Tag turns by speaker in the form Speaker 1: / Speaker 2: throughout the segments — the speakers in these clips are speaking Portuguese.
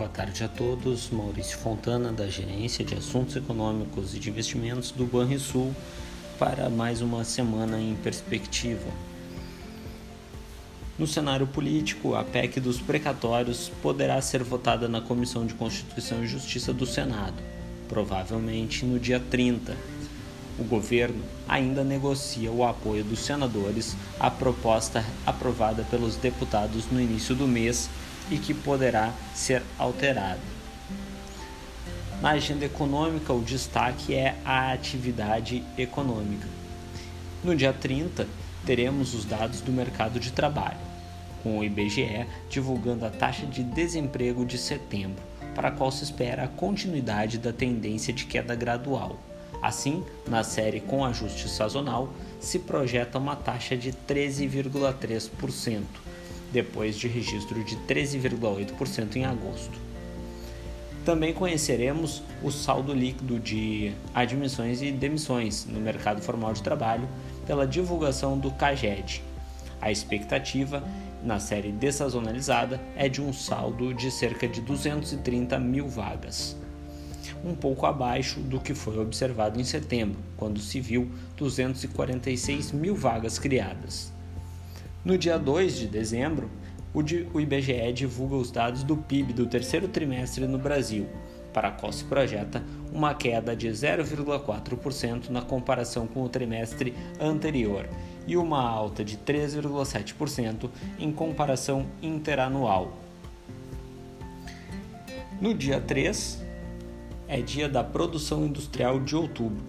Speaker 1: Boa tarde a todos. Maurício Fontana, da Gerência de Assuntos Econômicos e de Investimentos do Banrisul, para mais uma semana em perspectiva. No cenário político, a PEC dos precatórios poderá ser votada na Comissão de Constituição e Justiça do Senado, provavelmente no dia 30. O governo ainda negocia o apoio dos senadores à proposta aprovada pelos deputados no início do mês e que poderá ser alterado. Na agenda econômica, o destaque é a atividade econômica. No dia 30, teremos os dados do mercado de trabalho, com o IBGE divulgando a taxa de desemprego de setembro, para a qual se espera a continuidade da tendência de queda gradual. Assim, na série com ajuste sazonal, se projeta uma taxa de 13,3%, depois de registro de 13,8% em agosto. Também conheceremos o saldo líquido de admissões e demissões no mercado formal de trabalho pela divulgação do CAGED. A expectativa na série dessazonalizada é de um saldo de cerca de 230 mil vagas, um pouco abaixo do que foi observado em setembro, quando se viu 246 mil vagas criadas. No dia 2 de dezembro, o IBGE divulga os dados do PIB do terceiro trimestre no Brasil, para a qual se projeta uma queda de 0,4% na comparação com o trimestre anterior e uma alta de 3,7% em comparação interanual. No dia 3, é dia da produção industrial de outubro.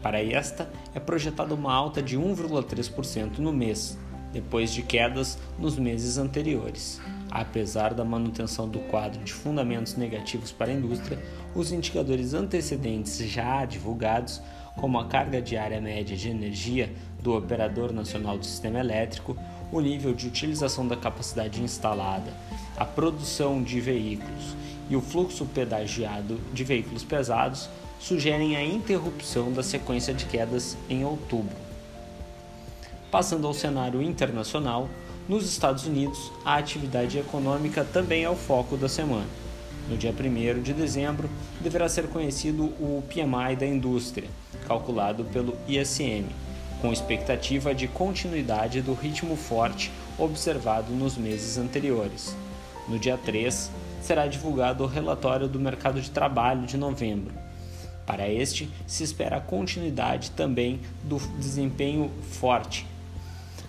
Speaker 1: Para esta, é projetada uma alta de 1,3% no mês, depois de quedas nos meses anteriores. Apesar da manutenção do quadro de fundamentos negativos para a indústria, os indicadores antecedentes já divulgados, como a carga diária média de energia do Operador Nacional do Sistema Elétrico, o nível de utilização da capacidade instalada, a produção de veículos e o fluxo pedagiado de veículos pesados, sugerem a interrupção da sequência de quedas em outubro. Passando ao cenário internacional, nos Estados Unidos, a atividade econômica também é o foco da semana. No dia 1 de dezembro, deverá ser conhecido o PMI da indústria, calculado pelo ISM, com expectativa de continuidade do ritmo forte observado nos meses anteriores. No dia 3, será divulgado o relatório do mercado de trabalho de novembro. Para este, se espera a continuidade também do desempenho forte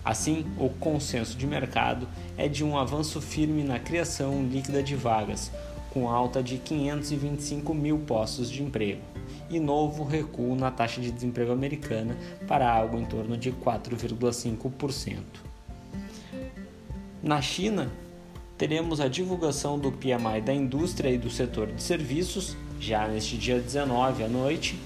Speaker 1: Assim, o consenso de mercado é de um avanço firme na criação líquida de vagas, com alta de 525 mil postos de emprego, e novo recuo na taxa de desemprego americana para algo em torno de 4,5%. Na China, teremos a divulgação do PMI da indústria e do setor de serviços, já neste dia 19 à noite,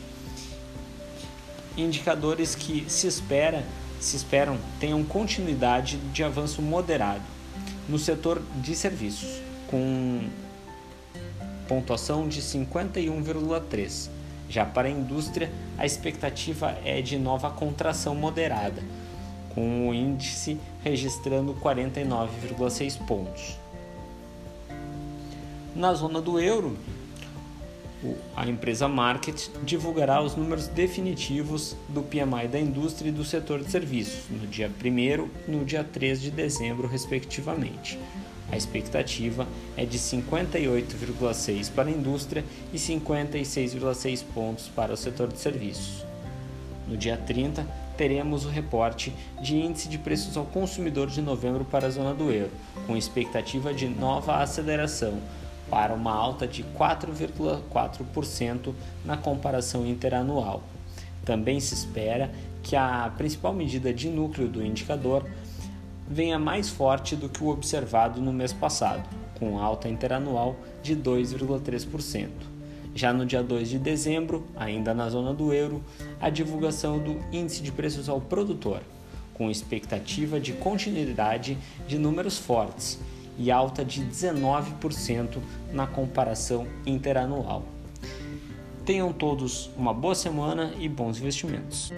Speaker 1: indicadores que se espera se esperam tenham continuidade de avanço moderado no setor de serviços, com pontuação de 51,3. Já para a indústria, a expectativa é de nova contração moderada, com o índice registrando 49,6 pontos. Na zona do euro, a empresa Market divulgará os números definitivos do PMI da indústria e do setor de serviços no dia 1 e no dia 3 de dezembro, respectivamente. A expectativa é de 58,6 para a indústria e 56,6 pontos para o setor de serviços. No dia 30, teremos o reporte de índice de preços ao consumidor de novembro para a zona do euro, com expectativa de nova aceleração para uma alta de 4,4% na comparação interanual. Também se espera que a principal medida de núcleo do indicador venha mais forte do que o observado no mês passado, com alta interanual de 2,3%. Já no dia 2 de dezembro, ainda na zona do euro, a divulgação do Índice de Preços ao Produtor, com expectativa de continuidade de números fortes e alta de 19% na comparação interanual. Tenham todos uma boa semana e bons investimentos.